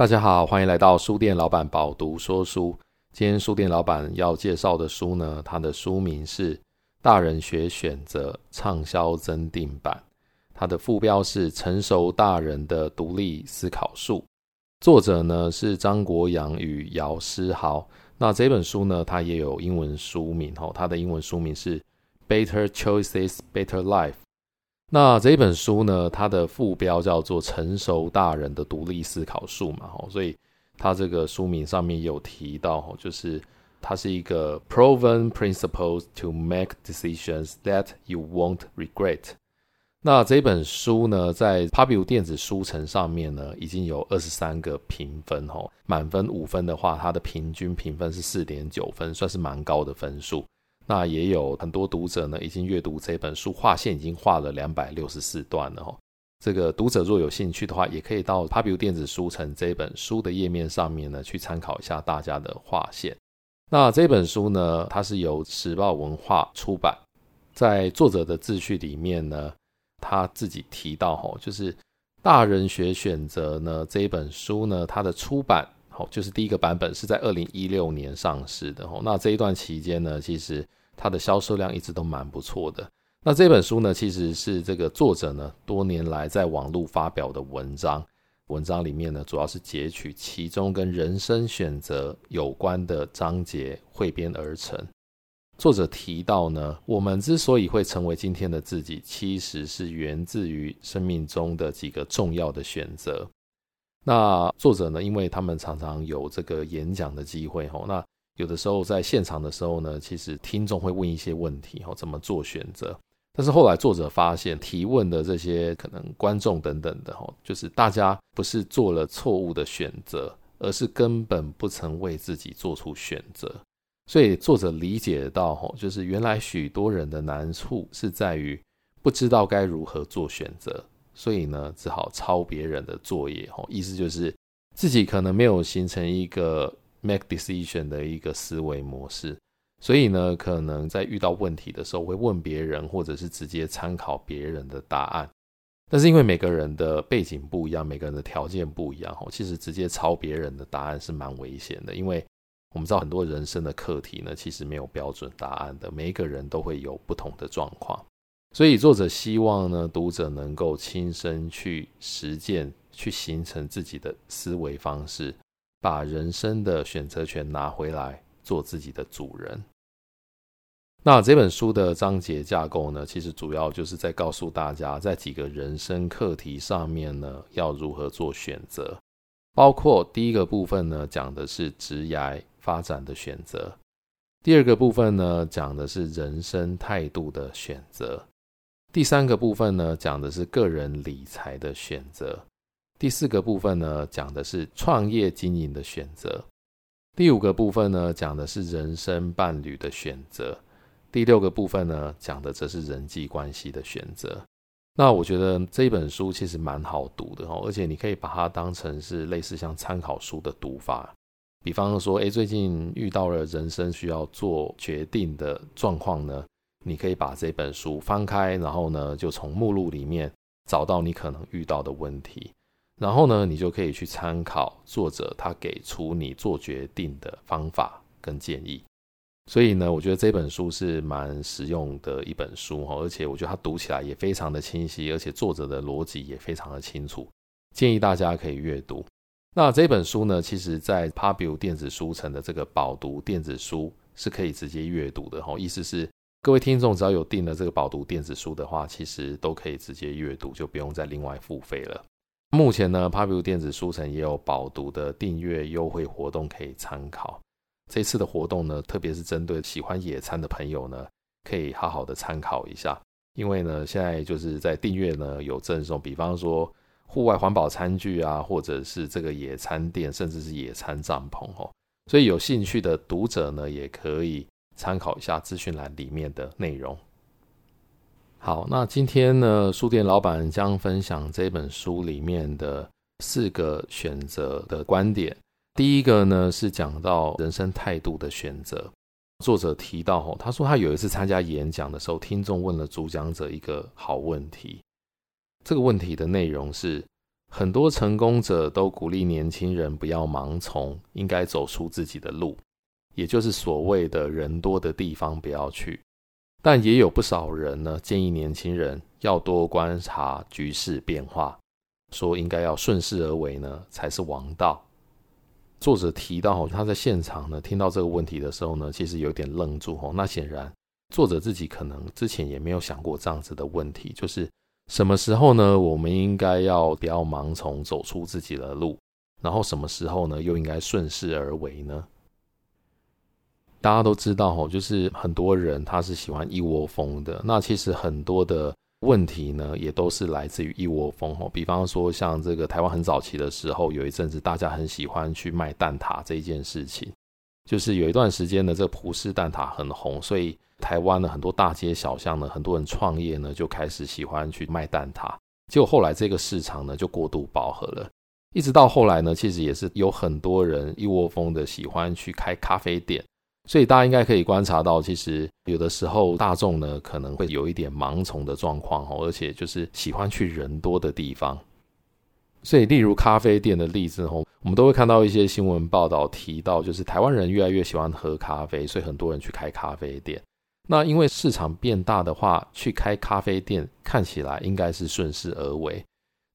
大家好，欢迎来到书店老板饱读说书。今天书店老板要介绍的书呢，它的书名是《大人学选择》畅销增订版，它的副标是“成熟大人的独立思考术”。作者呢是张国阳与姚思豪。那这本书呢，它也有英文书名哦，它的英文书名是《Better Choices, Better Life》。那这本书呢，它的副标叫做“成熟大人的独立思考术”嘛，吼，所以它这个书名上面有提到，就是它是一个 proven principles to make decisions that you won't regret。那这本书呢，在 Pubu 电子书城上面呢，已经有二十三个评分，吼，满分五分的话，它的平均评分是四点九分，算是蛮高的分数。那也有很多读者呢，已经阅读这本书，划线已经画了两百六十四段了哈。这个读者若有兴趣的话，也可以到 Pubu 电子书城这本书的页面上面呢，去参考一下大家的划线。那这本书呢，它是由时报文化出版，在作者的自序里面呢，他自己提到哈，就是大人学选择呢这一本书呢，它的出版好，就是第一个版本是在二零一六年上市的哈。那这一段期间呢，其实它的销售量一直都蛮不错的。那这本书呢，其实是这个作者呢多年来在网络发表的文章，文章里面呢主要是截取其中跟人生选择有关的章节汇编而成。作者提到呢，我们之所以会成为今天的自己，其实是源自于生命中的几个重要的选择。那作者呢，因为他们常常有这个演讲的机会，吼，那。有的时候在现场的时候呢，其实听众会问一些问题，怎么做选择？但是后来作者发现，提问的这些可能观众等等的，就是大家不是做了错误的选择，而是根本不曾为自己做出选择。所以作者理解到，就是原来许多人的难处是在于不知道该如何做选择，所以呢，只好抄别人的作业。意思就是自己可能没有形成一个。Make decision 的一个思维模式，所以呢，可能在遇到问题的时候会问别人，或者是直接参考别人的答案。但是因为每个人的背景不一样，每个人的条件不一样，其实直接抄别人的答案是蛮危险的。因为我们知道很多人生的课题呢，其实没有标准答案的，每一个人都会有不同的状况。所以作者希望呢，读者能够亲身去实践，去形成自己的思维方式。把人生的选择权拿回来，做自己的主人。那这本书的章节架构呢，其实主要就是在告诉大家，在几个人生课题上面呢，要如何做选择。包括第一个部分呢，讲的是职业发展的选择；第二个部分呢，讲的是人生态度的选择；第三个部分呢，讲的是个人理财的选择。第四个部分呢，讲的是创业经营的选择；第五个部分呢，讲的是人生伴侣的选择；第六个部分呢，讲的则是人际关系的选择。那我觉得这本书其实蛮好读的哦，而且你可以把它当成是类似像参考书的读法。比方说，诶，最近遇到了人生需要做决定的状况呢，你可以把这本书翻开，然后呢，就从目录里面找到你可能遇到的问题。然后呢，你就可以去参考作者他给出你做决定的方法跟建议。所以呢，我觉得这本书是蛮实用的一本书哈，而且我觉得它读起来也非常的清晰，而且作者的逻辑也非常的清楚，建议大家可以阅读。那这本书呢，其实在 Pubu 电子书城的这个饱读电子书是可以直接阅读的哈，意思是各位听众只要有订了这个饱读电子书的话，其实都可以直接阅读，就不用再另外付费了。目前呢，Pubu 电子书城也有饱读的订阅优惠活动可以参考。这次的活动呢，特别是针对喜欢野餐的朋友呢，可以好好的参考一下。因为呢，现在就是在订阅呢有赠送，比方说户外环保餐具啊，或者是这个野餐垫，甚至是野餐帐篷哦。所以有兴趣的读者呢，也可以参考一下资讯栏里面的内容。好，那今天呢，书店老板将分享这本书里面的四个选择的观点。第一个呢是讲到人生态度的选择。作者提到，他说他有一次参加演讲的时候，听众问了主讲者一个好问题。这个问题的内容是：很多成功者都鼓励年轻人不要盲从，应该走出自己的路，也就是所谓的人多的地方不要去。但也有不少人呢，建议年轻人要多观察局势变化，说应该要顺势而为呢，才是王道。作者提到，他在现场呢听到这个问题的时候呢，其实有点愣住。那显然作者自己可能之前也没有想过这样子的问题，就是。什么时候呢？我们应该要不要盲从，走出自己的路？然后什么时候呢？又应该顺势而为呢？大家都知道，吼，就是很多人他是喜欢一窝蜂的。那其实很多的问题呢，也都是来自于一窝蜂。吼，比方说像这个台湾很早期的时候，有一阵子大家很喜欢去卖蛋挞这一件事情，就是有一段时间呢，这个葡式蛋挞很红，所以。台湾的，很多大街小巷呢，很多人创业呢，就开始喜欢去卖蛋挞。结果后来这个市场呢，就过度饱和了。一直到后来呢，其实也是有很多人一窝蜂的喜欢去开咖啡店。所以大家应该可以观察到，其实有的时候大众呢，可能会有一点盲从的状况哦，而且就是喜欢去人多的地方。所以，例如咖啡店的例子哦，我们都会看到一些新闻报道提到，就是台湾人越来越喜欢喝咖啡，所以很多人去开咖啡店。那因为市场变大的话，去开咖啡店看起来应该是顺势而为。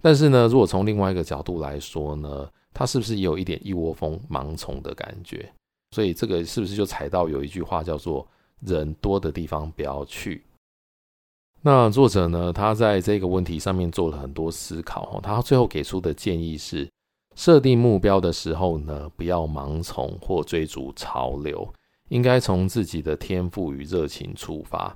但是呢，如果从另外一个角度来说呢，它是不是也有一点一窝蜂盲从的感觉？所以这个是不是就踩到有一句话叫做“人多的地方不要去”？那作者呢，他在这个问题上面做了很多思考。他最后给出的建议是：设定目标的时候呢，不要盲从或追逐潮流。应该从自己的天赋与热情出发，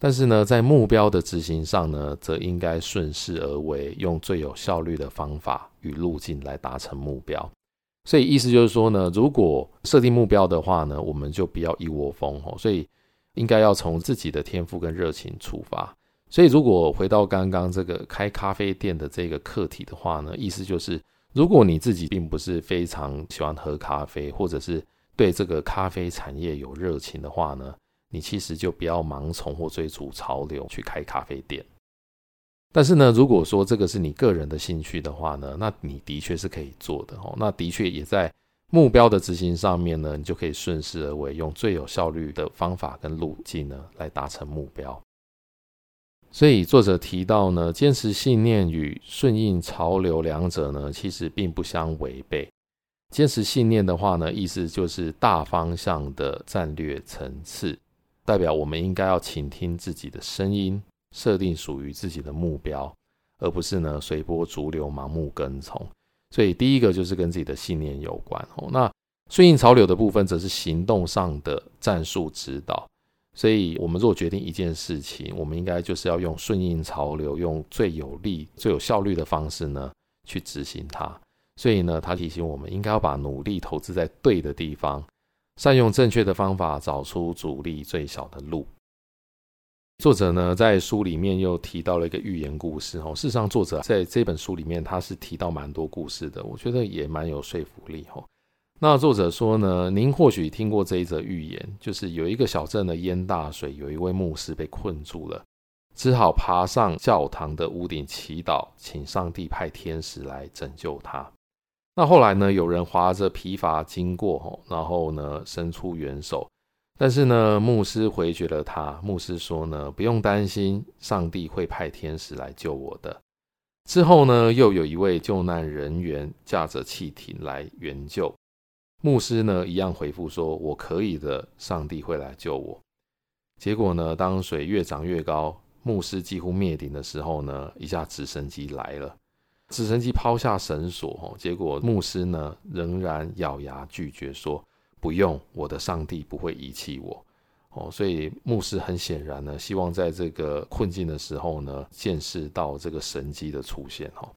但是呢，在目标的执行上呢，则应该顺势而为，用最有效率的方法与路径来达成目标。所以意思就是说呢，如果设定目标的话呢，我们就不要一窝蜂哦。所以应该要从自己的天赋跟热情出发。所以如果回到刚刚这个开咖啡店的这个课题的话呢，意思就是，如果你自己并不是非常喜欢喝咖啡，或者是对这个咖啡产业有热情的话呢，你其实就不要盲从或追逐潮流去开咖啡店。但是呢，如果说这个是你个人的兴趣的话呢，那你的确是可以做的哦。那的确也在目标的执行上面呢，你就可以顺势而为，用最有效率的方法跟路径呢来达成目标。所以作者提到呢，坚持信念与顺应潮流两者呢，其实并不相违背。坚持信念的话呢，意思就是大方向的战略层次，代表我们应该要倾听自己的声音，设定属于自己的目标，而不是呢随波逐流、盲目跟从。所以第一个就是跟自己的信念有关哦。那顺应潮流的部分，则是行动上的战术指导。所以我们如果决定一件事情，我们应该就是要用顺应潮流，用最有利、最有效率的方式呢去执行它。所以呢，他提醒我们应该要把努力投资在对的地方，善用正确的方法，找出阻力最小的路。作者呢，在书里面又提到了一个寓言故事哦。事实上，作者在这本书里面他是提到蛮多故事的，我觉得也蛮有说服力哦。那作者说呢，您或许听过这一则寓言，就是有一个小镇的淹大水，有一位牧师被困住了。只好爬上教堂的屋顶祈祷，请上帝派天使来拯救他。那后来呢，有人划着皮筏经过，然后呢，伸出援手，但是呢，牧师回绝了他。牧师说呢，不用担心，上帝会派天使来救我的。之后呢，又有一位救难人员驾着汽艇来援救。牧师呢，一样回复说，我可以的，上帝会来救我。结果呢，当水越涨越高，牧师几乎灭顶的时候呢，一架直升机来了。直升机抛下绳索，结果牧师呢仍然咬牙拒绝说：“不用，我的上帝不会遗弃我。”哦，所以牧师很显然呢，希望在这个困境的时候呢，见识到这个神迹的出现。哦，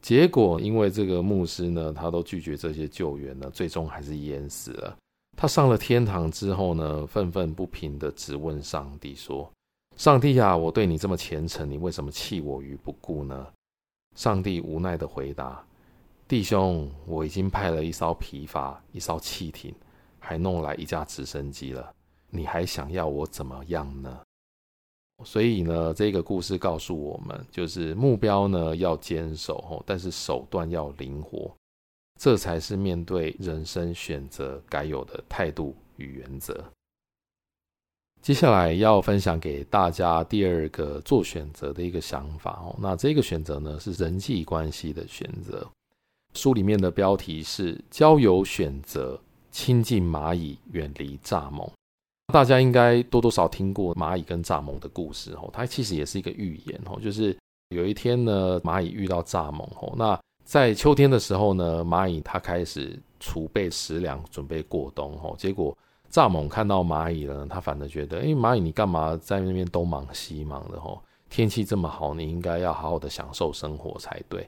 结果因为这个牧师呢，他都拒绝这些救援呢，最终还是淹死了。他上了天堂之后呢，愤愤不平的质问上帝说：“上帝呀，我对你这么虔诚，你为什么弃我于不顾呢？”上帝无奈的回答：“弟兄，我已经派了一艘皮筏、一艘汽艇，还弄来一架直升机了，你还想要我怎么样呢？”所以呢，这个故事告诉我们，就是目标呢要坚守，但是手段要灵活，这才是面对人生选择该有的态度与原则。接下来要分享给大家第二个做选择的一个想法哦，那这个选择呢是人际关系的选择。书里面的标题是“交友选择：亲近蚂蚁，远离蚱蜢”。大家应该多多少听过蚂蚁跟蚱蜢的故事哦，它其实也是一个寓言哦，就是有一天呢，蚂蚁遇到蚱蜢哦，那在秋天的时候呢，蚂蚁它开始储备食粮，准备过冬哦，结果蚱蜢看到蚂蚁了，它反而觉得，诶，蚂蚁你干嘛在那边东忙西忙的哦？天气这么好，你应该要好好的享受生活才对。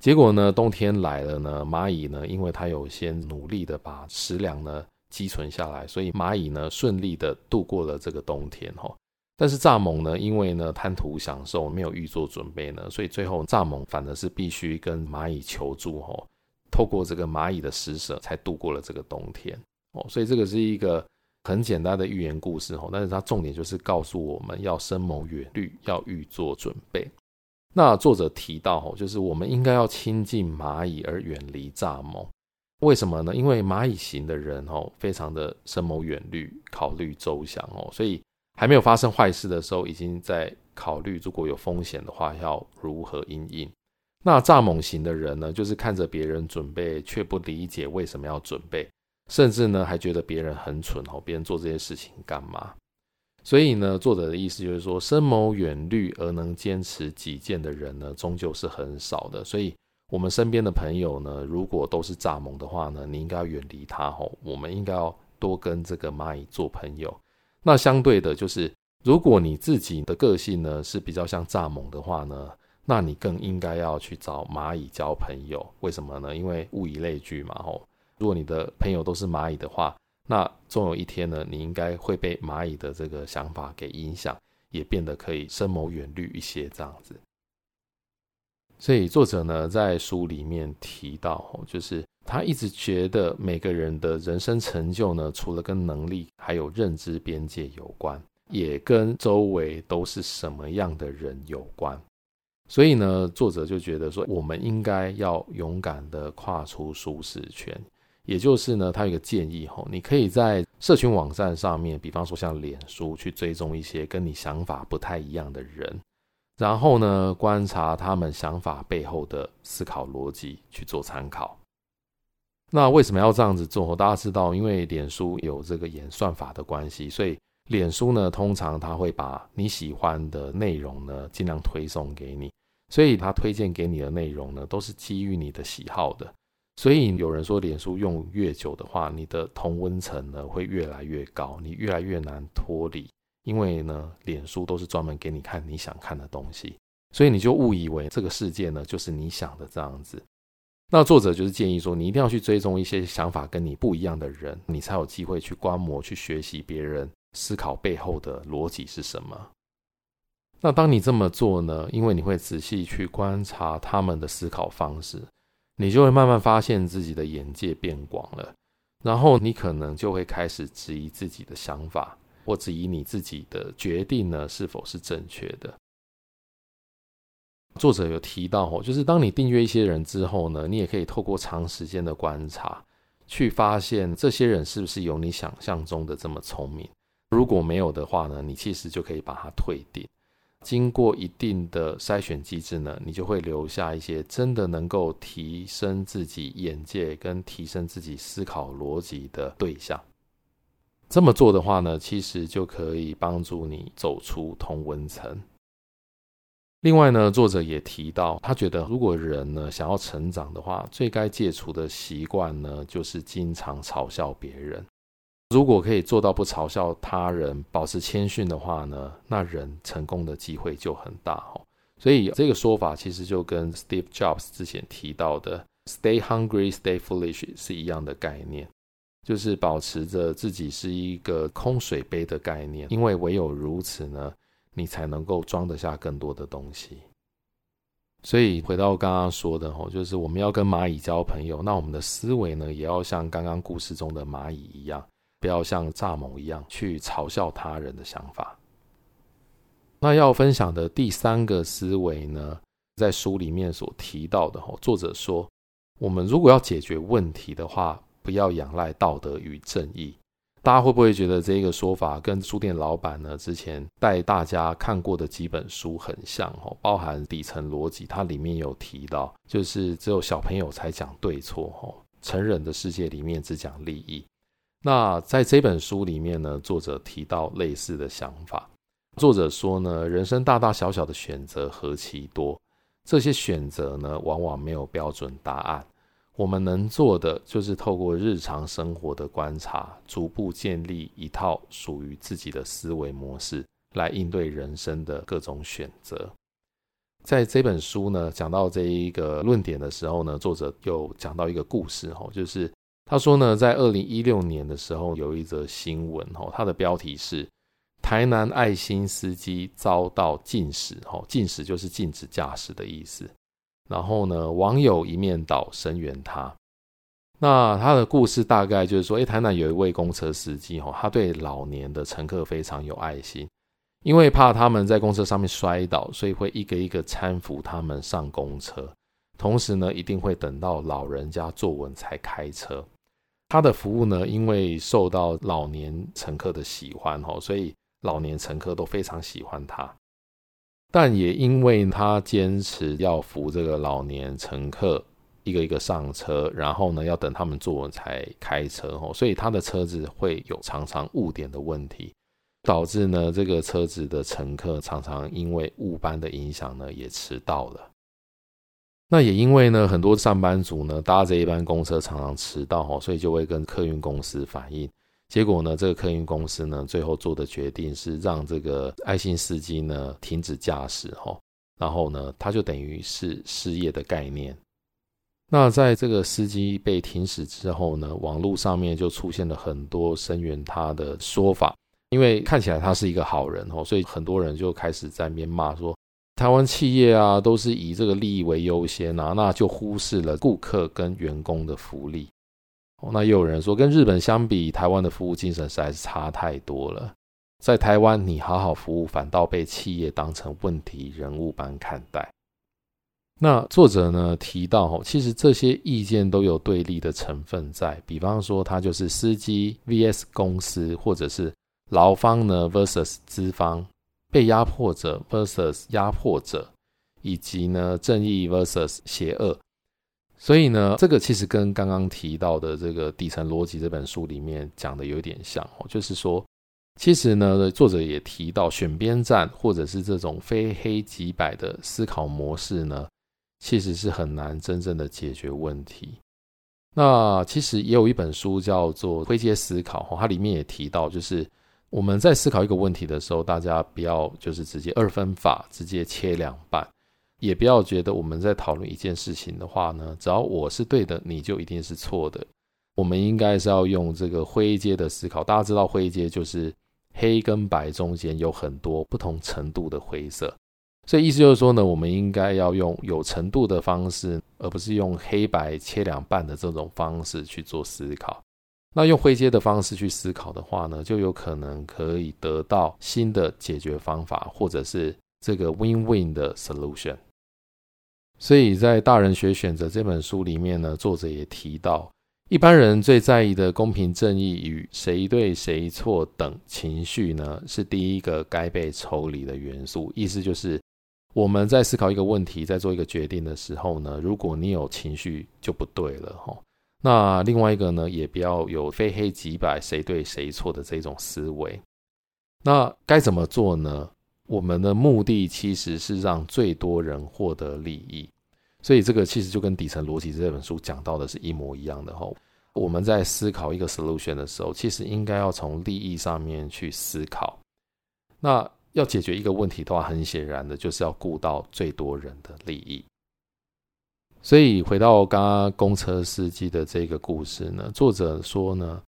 结果呢，冬天来了呢，蚂蚁呢，因为它有先努力的把食粮呢。积存下来，所以蚂蚁呢顺利的度过了这个冬天哈。但是蚱蜢呢，因为呢贪图享受，没有预做准备呢，所以最后蚱蜢反而是必须跟蚂蚁求助哈，透过这个蚂蚁的施舍才度过了这个冬天哦。所以这个是一个很简单的寓言故事哈，但是它重点就是告诉我们要深谋远虑，要预做准备。那作者提到哈，就是我们应该要亲近蚂蚁而远离蚱蜢。为什么呢？因为蚂蚁型的人哦，非常的深谋远虑，考虑周详哦，所以还没有发生坏事的时候，已经在考虑如果有风险的话，要如何因应。那蚱蜢型的人呢，就是看着别人准备，却不理解为什么要准备，甚至呢还觉得别人很蠢哦，别人做这些事情干嘛？所以呢，作者的意思就是说，深谋远虑而能坚持己见的人呢，终究是很少的，所以。我们身边的朋友呢，如果都是蚱蜢的话呢，你应该要远离他吼。我们应该要多跟这个蚂蚁做朋友。那相对的，就是如果你自己的个性呢是比较像蚱蜢的话呢，那你更应该要去找蚂蚁交朋友。为什么呢？因为物以类聚嘛吼。如果你的朋友都是蚂蚁的话，那终有一天呢，你应该会被蚂蚁的这个想法给影响，也变得可以深谋远虑一些这样子。所以作者呢，在书里面提到，就是他一直觉得每个人的人生成就呢，除了跟能力还有认知边界有关，也跟周围都是什么样的人有关。所以呢，作者就觉得说，我们应该要勇敢的跨出舒适圈。也就是呢，他有一个建议吼，你可以在社群网站上面，比方说像脸书，去追踪一些跟你想法不太一样的人。然后呢，观察他们想法背后的思考逻辑去做参考。那为什么要这样子做？大家知道，因为脸书有这个演算法的关系，所以脸书呢，通常他会把你喜欢的内容呢，尽量推送给你。所以他推荐给你的内容呢，都是基于你的喜好的。所以有人说，脸书用越久的话，你的同温层呢会越来越高，你越来越难脱离。因为呢，脸书都是专门给你看你想看的东西，所以你就误以为这个世界呢就是你想的这样子。那作者就是建议说，你一定要去追踪一些想法跟你不一样的人，你才有机会去观摩、去学习别人思考背后的逻辑是什么。那当你这么做呢，因为你会仔细去观察他们的思考方式，你就会慢慢发现自己的眼界变广了，然后你可能就会开始质疑自己的想法。或质疑你自己的决定呢，是否是正确的？作者有提到哦，就是当你订阅一些人之后呢，你也可以透过长时间的观察，去发现这些人是不是有你想象中的这么聪明。如果没有的话呢，你其实就可以把它退订。经过一定的筛选机制呢，你就会留下一些真的能够提升自己眼界跟提升自己思考逻辑的对象。这么做的话呢，其实就可以帮助你走出同温层。另外呢，作者也提到，他觉得如果人呢想要成长的话，最该戒除的习惯呢，就是经常嘲笑别人。如果可以做到不嘲笑他人，保持谦逊的话呢，那人成功的机会就很大哦。所以这个说法其实就跟 Steve Jobs 之前提到的 “Stay hungry, stay foolish” 是一样的概念。就是保持着自己是一个空水杯的概念，因为唯有如此呢，你才能够装得下更多的东西。所以回到刚刚说的吼，就是我们要跟蚂蚁交朋友，那我们的思维呢，也要像刚刚故事中的蚂蚁一样，不要像蚱蜢一样去嘲笑他人的想法。那要分享的第三个思维呢，在书里面所提到的，作者说，我们如果要解决问题的话，不要仰赖道德与正义。大家会不会觉得这个说法跟书店老板呢之前带大家看过的几本书很像？哦，包含底层逻辑，它里面有提到，就是只有小朋友才讲对错，哦，成人的世界里面只讲利益。那在这本书里面呢，作者提到类似的想法。作者说呢，人生大大小小的选择何其多，这些选择呢，往往没有标准答案。我们能做的就是透过日常生活的观察，逐步建立一套属于自己的思维模式，来应对人生的各种选择。在这本书呢，讲到这一个论点的时候呢，作者又讲到一个故事，哈，就是他说呢，在二零一六年的时候，有一则新闻，哦，它的标题是“台南爱心司机遭到禁驶”，哦，禁驶就是禁止驾驶的意思。然后呢，网友一面倒声援他。那他的故事大概就是说，诶，台南有一位公车司机，哈，他对老年的乘客非常有爱心，因为怕他们在公车上面摔倒，所以会一个一个搀扶他们上公车。同时呢，一定会等到老人家坐稳才开车。他的服务呢，因为受到老年乘客的喜欢，哦，所以老年乘客都非常喜欢他。但也因为他坚持要扶这个老年乘客一个一个上车，然后呢，要等他们坐稳才开车哦，所以他的车子会有常常误点的问题，导致呢这个车子的乘客常常因为误班的影响呢也迟到了。那也因为呢很多上班族呢搭这一班公车常常迟到哦，所以就会跟客运公司反映。结果呢，这个客运公司呢，最后做的决定是让这个爱心司机呢停止驾驶，哈，然后呢，他就等于是失业的概念。那在这个司机被停驶之后呢，网络上面就出现了很多声援他的说法，因为看起来他是一个好人，哦，所以很多人就开始在那边骂说，台湾企业啊，都是以这个利益为优先啊，那就忽视了顾客跟员工的福利。那又有人说，跟日本相比，台湾的服务精神实在是差太多了。在台湾，你好好服务，反倒被企业当成问题人物般看待。那作者呢提到，其实这些意见都有对立的成分在。比方说，他就是司机 vs 公司，或者是劳方呢 versus 资方，被压迫者 versus 压迫者，以及呢正义 versus 邪恶。所以呢，这个其实跟刚刚提到的这个底层逻辑这本书里面讲的有点像哦，就是说，其实呢，作者也提到选边站或者是这种非黑即白的思考模式呢，其实是很难真正的解决问题。那其实也有一本书叫做《灰阶思考》，它里面也提到，就是我们在思考一个问题的时候，大家不要就是直接二分法，直接切两半。也不要觉得我们在讨论一件事情的话呢，只要我是对的，你就一定是错的。我们应该是要用这个灰阶的思考。大家知道灰阶就是黑跟白中间有很多不同程度的灰色，所以意思就是说呢，我们应该要用有程度的方式，而不是用黑白切两半的这种方式去做思考。那用灰阶的方式去思考的话呢，就有可能可以得到新的解决方法，或者是这个 win-win 的 solution。所以在《大人学选择》这本书里面呢，作者也提到，一般人最在意的公平正义与谁对谁错等情绪呢，是第一个该被抽离的元素。意思就是，我们在思考一个问题，在做一个决定的时候呢，如果你有情绪，就不对了哈。那另外一个呢，也不要有非黑即白、谁对谁错的这种思维。那该怎么做呢？我们的目的其实是让最多人获得利益，所以这个其实就跟底层逻辑这本书讲到的是一模一样的哈。我们在思考一个 solution 的时候，其实应该要从利益上面去思考。那要解决一个问题的话，很显然的就是要顾到最多人的利益。所以回到刚刚公车司机的这个故事呢，作者说呢，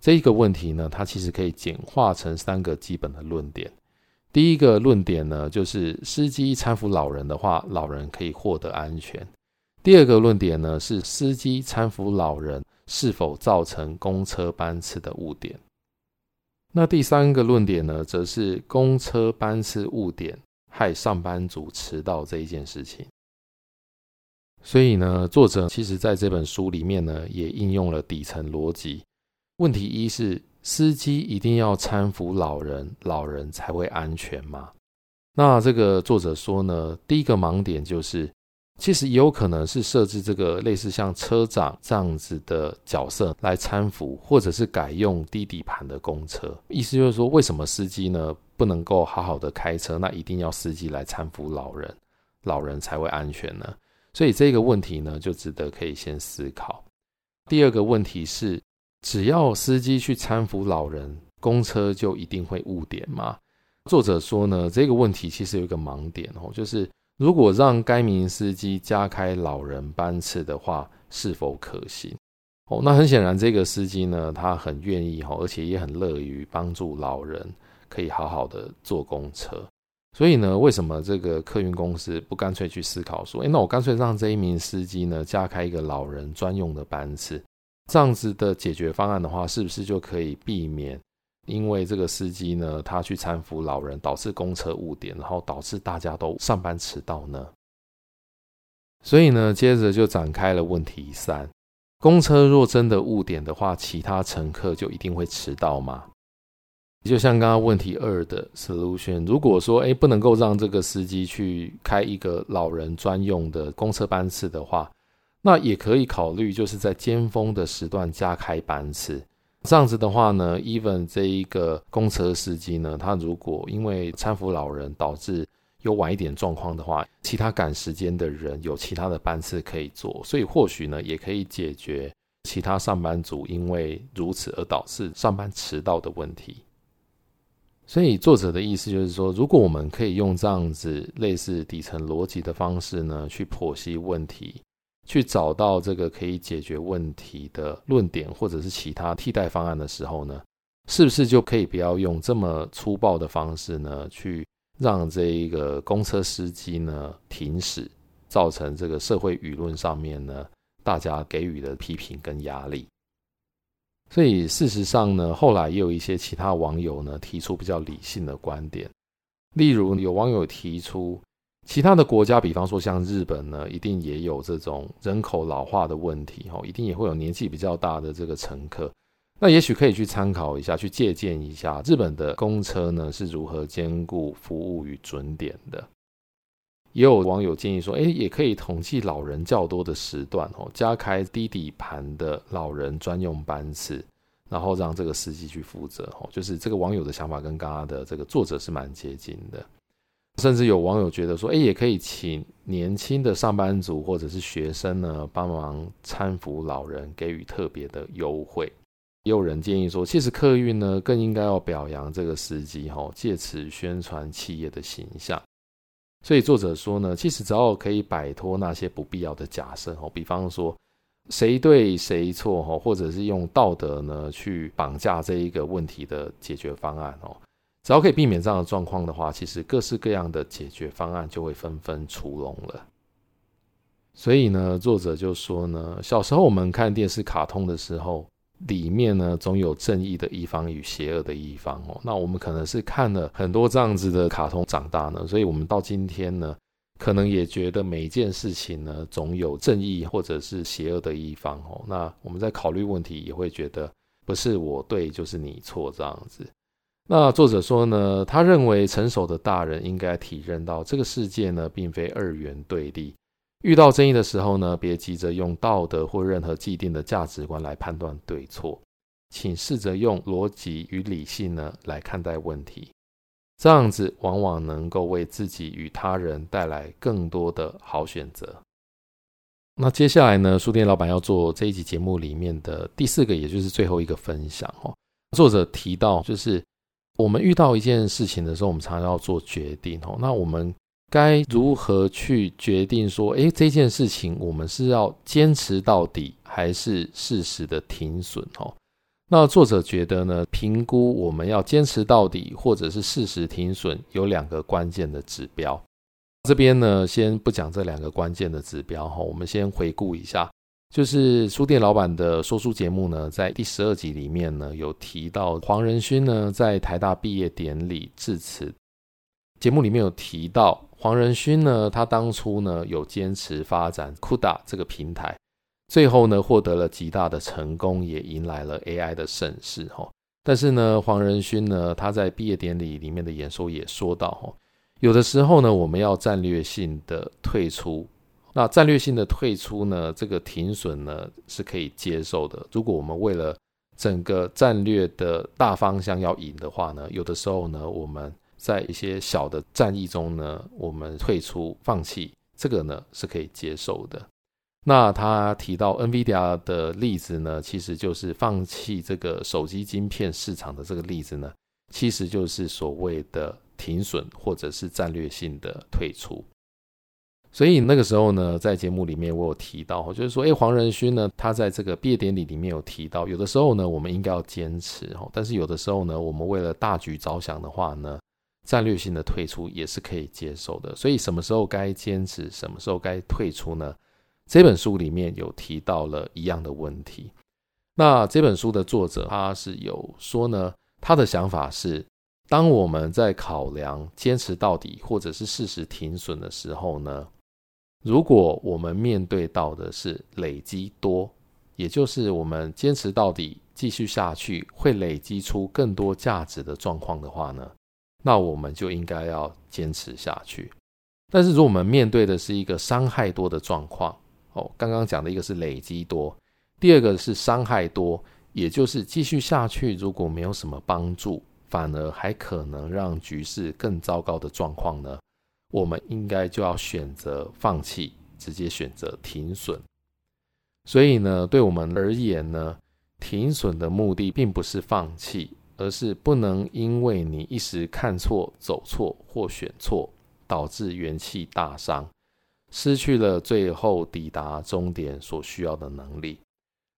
这一个问题呢，它其实可以简化成三个基本的论点。第一个论点呢，就是司机搀扶老人的话，老人可以获得安全。第二个论点呢，是司机搀扶老人是否造成公车班次的误点。那第三个论点呢，则是公车班次误点害上班族迟到这一件事情。所以呢，作者其实在这本书里面呢，也应用了底层逻辑。问题一是，司机一定要搀扶老人，老人才会安全吗？那这个作者说呢，第一个盲点就是，其实也有可能是设置这个类似像车长这样子的角色来搀扶，或者是改用低底盘的公车。意思就是说，为什么司机呢不能够好好的开车，那一定要司机来搀扶老人，老人才会安全呢？所以这个问题呢，就值得可以先思考。第二个问题是，只要司机去搀扶老人，公车就一定会误点吗？作者说呢，这个问题其实有一个盲点哦，就是如果让该名司机加开老人班次的话，是否可行？哦，那很显然，这个司机呢，他很愿意哈，而且也很乐于帮助老人，可以好好的坐公车。所以呢，为什么这个客运公司不干脆去思考说，诶，那我干脆让这一名司机呢加开一个老人专用的班次，这样子的解决方案的话，是不是就可以避免因为这个司机呢他去搀扶老人，导致公车误点，然后导致大家都上班迟到呢？所以呢，接着就展开了问题三：公车若真的误点的话，其他乘客就一定会迟到吗？就像刚刚问题二的 solution，如果说诶不能够让这个司机去开一个老人专用的公车班次的话，那也可以考虑就是在尖峰的时段加开班次。这样子的话呢，even 这一个公车司机呢，他如果因为搀扶老人导致有晚一点状况的话，其他赶时间的人有其他的班次可以坐，所以或许呢也可以解决其他上班族因为如此而导致上班迟到的问题。所以作者的意思就是说，如果我们可以用这样子类似底层逻辑的方式呢，去剖析问题，去找到这个可以解决问题的论点，或者是其他替代方案的时候呢，是不是就可以不要用这么粗暴的方式呢，去让这一个公车司机呢停驶，造成这个社会舆论上面呢，大家给予的批评跟压力。所以事实上呢，后来也有一些其他网友呢提出比较理性的观点，例如有网友提出，其他的国家，比方说像日本呢，一定也有这种人口老化的问题，哈，一定也会有年纪比较大的这个乘客，那也许可以去参考一下，去借鉴一下日本的公车呢是如何兼顾服务与准点的。也有网友建议说，诶，也可以统计老人较多的时段哦，加开低底盘的老人专用班次，然后让这个司机去负责哦。就是这个网友的想法跟刚刚的这个作者是蛮接近的。甚至有网友觉得说，诶，也可以请年轻的上班族或者是学生呢，帮忙搀扶老人，给予特别的优惠。也有人建议说，其实客运呢更应该要表扬这个司机哦，借此宣传企业的形象。所以作者说呢，其实只要可以摆脱那些不必要的假设哦，比方说谁对谁错哈，或者是用道德呢去绑架这一个问题的解决方案哦，只要可以避免这样的状况的话，其实各式各样的解决方案就会纷纷出笼了。所以呢，作者就说呢，小时候我们看电视卡通的时候。里面呢，总有正义的一方与邪恶的一方哦。那我们可能是看了很多这样子的卡通长大呢，所以我们到今天呢，可能也觉得每一件事情呢，总有正义或者是邪恶的一方哦。那我们在考虑问题，也会觉得不是我对就是你错这样子。那作者说呢，他认为成熟的大人应该体认到这个世界呢，并非二元对立。遇到争议的时候呢，别急着用道德或任何既定的价值观来判断对错，请试着用逻辑与理性呢来看待问题，这样子往往能够为自己与他人带来更多的好选择。那接下来呢，书店老板要做这一集节目里面的第四个，也就是最后一个分享哦。作者提到，就是我们遇到一件事情的时候，我们常常要做决定哦。那我们该如何去决定说，诶，这件事情我们是要坚持到底，还是适时的停损？哦，那作者觉得呢，评估我们要坚持到底，或者是适时停损，有两个关键的指标。这边呢，先不讲这两个关键的指标哈，我们先回顾一下。就是书店老板的说书节目呢，在第十二集里面呢，有提到黄仁勋呢在台大毕业典礼致辞。节目里面有提到黄仁勋呢，他当初呢有坚持发展 CUDA 这个平台，最后呢获得了极大的成功，也迎来了 AI 的盛世哈。但是呢，黄仁勋呢他在毕业典礼里面的演说也说到哈，有的时候呢我们要战略性的退出。那战略性的退出呢，这个停损呢是可以接受的。如果我们为了整个战略的大方向要赢的话呢，有的时候呢，我们在一些小的战役中呢，我们退出放弃，这个呢是可以接受的。那他提到 NVIDIA 的例子呢，其实就是放弃这个手机晶片市场的这个例子呢，其实就是所谓的停损或者是战略性的退出。所以那个时候呢，在节目里面我有提到，就是说，哎，黄仁勋呢，他在这个毕业典礼里面有提到，有的时候呢，我们应该要坚持，但是有的时候呢，我们为了大局着想的话呢，战略性的退出也是可以接受的。所以什么时候该坚持，什么时候该退出呢？这本书里面有提到了一样的问题。那这本书的作者他是有说呢，他的想法是，当我们在考量坚持到底或者是适时停损的时候呢，如果我们面对到的是累积多，也就是我们坚持到底、继续下去会累积出更多价值的状况的话呢，那我们就应该要坚持下去。但是如果我们面对的是一个伤害多的状况，哦，刚刚讲的一个是累积多，第二个是伤害多，也就是继续下去如果没有什么帮助，反而还可能让局势更糟糕的状况呢，我们应该就要选择放弃，直接选择停损。所以呢，对我们而言呢，停损的目的并不是放弃，而是不能因为你一时看错、走错或选错，导致元气大伤，失去了最后抵达终点所需要的能力。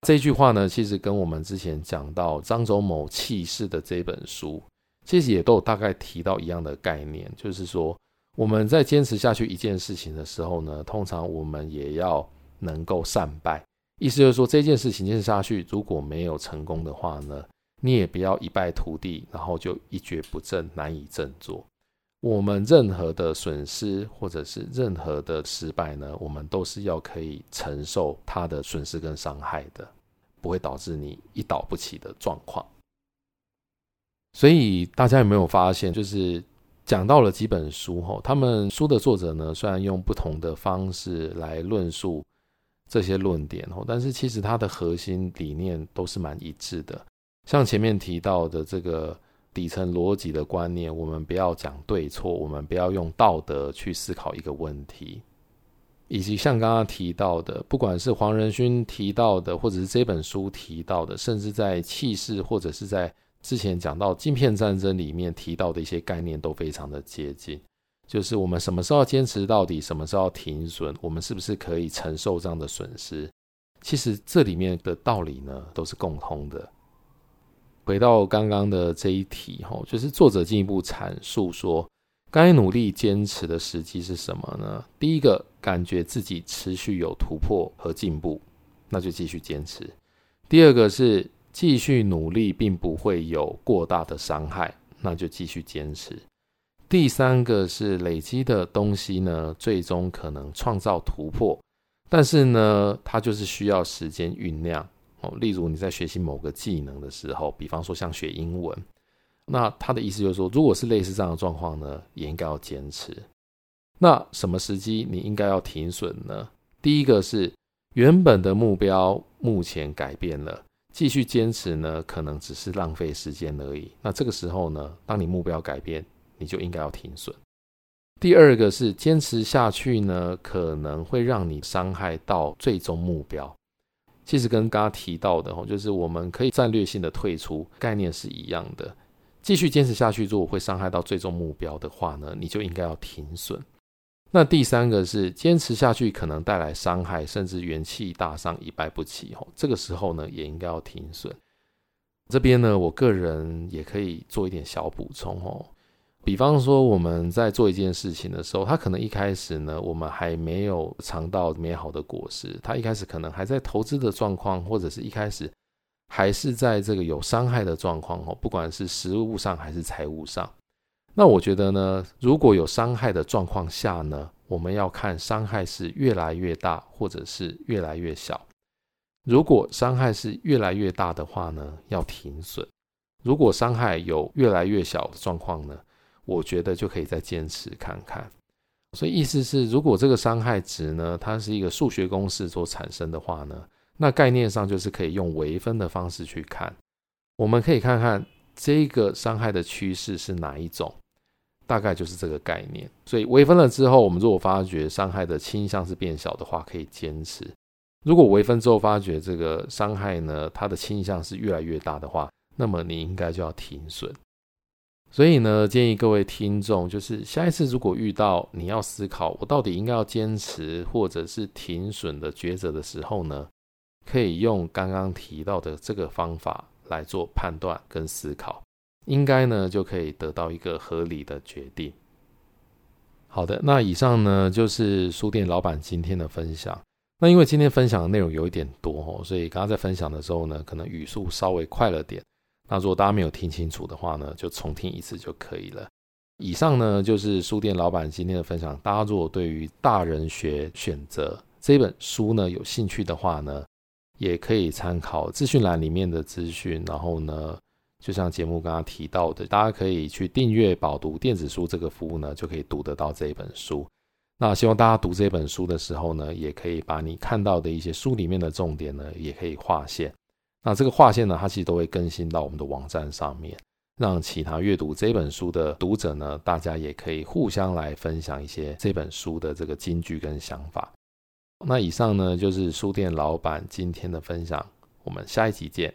这句话呢，其实跟我们之前讲到张忠谋弃市的这本书，其实也都有大概提到一样的概念，就是说。我们在坚持下去一件事情的时候呢，通常我们也要能够善败。意思就是说，这件事情坚持下去，如果没有成功的话呢，你也不要一败涂地，然后就一蹶不振，难以振作。我们任何的损失或者是任何的失败呢，我们都是要可以承受它的损失跟伤害的，不会导致你一倒不起的状况。所以大家有没有发现，就是？讲到了几本书后，他们书的作者呢，虽然用不同的方式来论述这些论点哦，但是其实它的核心理念都是蛮一致的。像前面提到的这个底层逻辑的观念，我们不要讲对错，我们不要用道德去思考一个问题，以及像刚刚提到的，不管是黄仁勋提到的，或者是这本书提到的，甚至在气势或者是在。之前讲到镜片战争里面提到的一些概念都非常的接近，就是我们什么时候要坚持到底，什么时候要停损，我们是不是可以承受这样的损失？其实这里面的道理呢都是共通的。回到刚刚的这一题哈，就是作者进一步阐述说，该努力坚持的时机是什么呢？第一个，感觉自己持续有突破和进步，那就继续坚持。第二个是。继续努力并不会有过大的伤害，那就继续坚持。第三个是累积的东西呢，最终可能创造突破，但是呢，它就是需要时间酝酿哦。例如你在学习某个技能的时候，比方说像学英文，那他的意思就是说，如果是类似这样的状况呢，也应该要坚持。那什么时机你应该要停损呢？第一个是原本的目标目前改变了。继续坚持呢，可能只是浪费时间而已。那这个时候呢，当你目标改变，你就应该要停损。第二个是坚持下去呢，可能会让你伤害到最终目标。其实跟刚刚提到的，就是我们可以战略性的退出，概念是一样的。继续坚持下去，如果会伤害到最终目标的话呢，你就应该要停损。那第三个是坚持下去可能带来伤害，甚至元气大伤、一败不起。哦，这个时候呢，也应该要停损。这边呢，我个人也可以做一点小补充。哦，比方说，我们在做一件事情的时候，他可能一开始呢，我们还没有尝到美好的果实。他一开始可能还在投资的状况，或者是一开始还是在这个有伤害的状况哦，不管是实物上还是财务上。那我觉得呢，如果有伤害的状况下呢，我们要看伤害是越来越大，或者是越来越小。如果伤害是越来越大的话呢，要停损；如果伤害有越来越小的状况呢，我觉得就可以再坚持看看，所以意思是，如果这个伤害值呢，它是一个数学公式所产生的话呢，那概念上就是可以用微分的方式去看。我们可以看看这个伤害的趋势是哪一种，大概就是这个概念。所以微分了之后，我们如果发觉伤害的倾向是变小的话，可以坚持；如果微分之后发觉这个伤害呢，它的倾向是越来越大的话，那么你应该就要停损。所以呢，建议各位听众，就是下一次如果遇到你要思考我到底应该要坚持或者是停损的抉择的时候呢，可以用刚刚提到的这个方法来做判断跟思考，应该呢就可以得到一个合理的决定。好的，那以上呢就是书店老板今天的分享。那因为今天分享的内容有一点多哦，所以刚刚在分享的时候呢，可能语速稍微快了点。那如果大家没有听清楚的话呢，就重听一次就可以了。以上呢就是书店老板今天的分享。大家如果对于《大人学选择》这本书呢有兴趣的话呢，也可以参考资讯栏里面的资讯。然后呢，就像节目刚刚提到的，大家可以去订阅饱读电子书这个服务呢，就可以读得到这一本书。那希望大家读这本书的时候呢，也可以把你看到的一些书里面的重点呢，也可以划线。那这个划线呢，它其实都会更新到我们的网站上面，让其他阅读这本书的读者呢，大家也可以互相来分享一些这本书的这个金句跟想法。那以上呢，就是书店老板今天的分享，我们下一集见。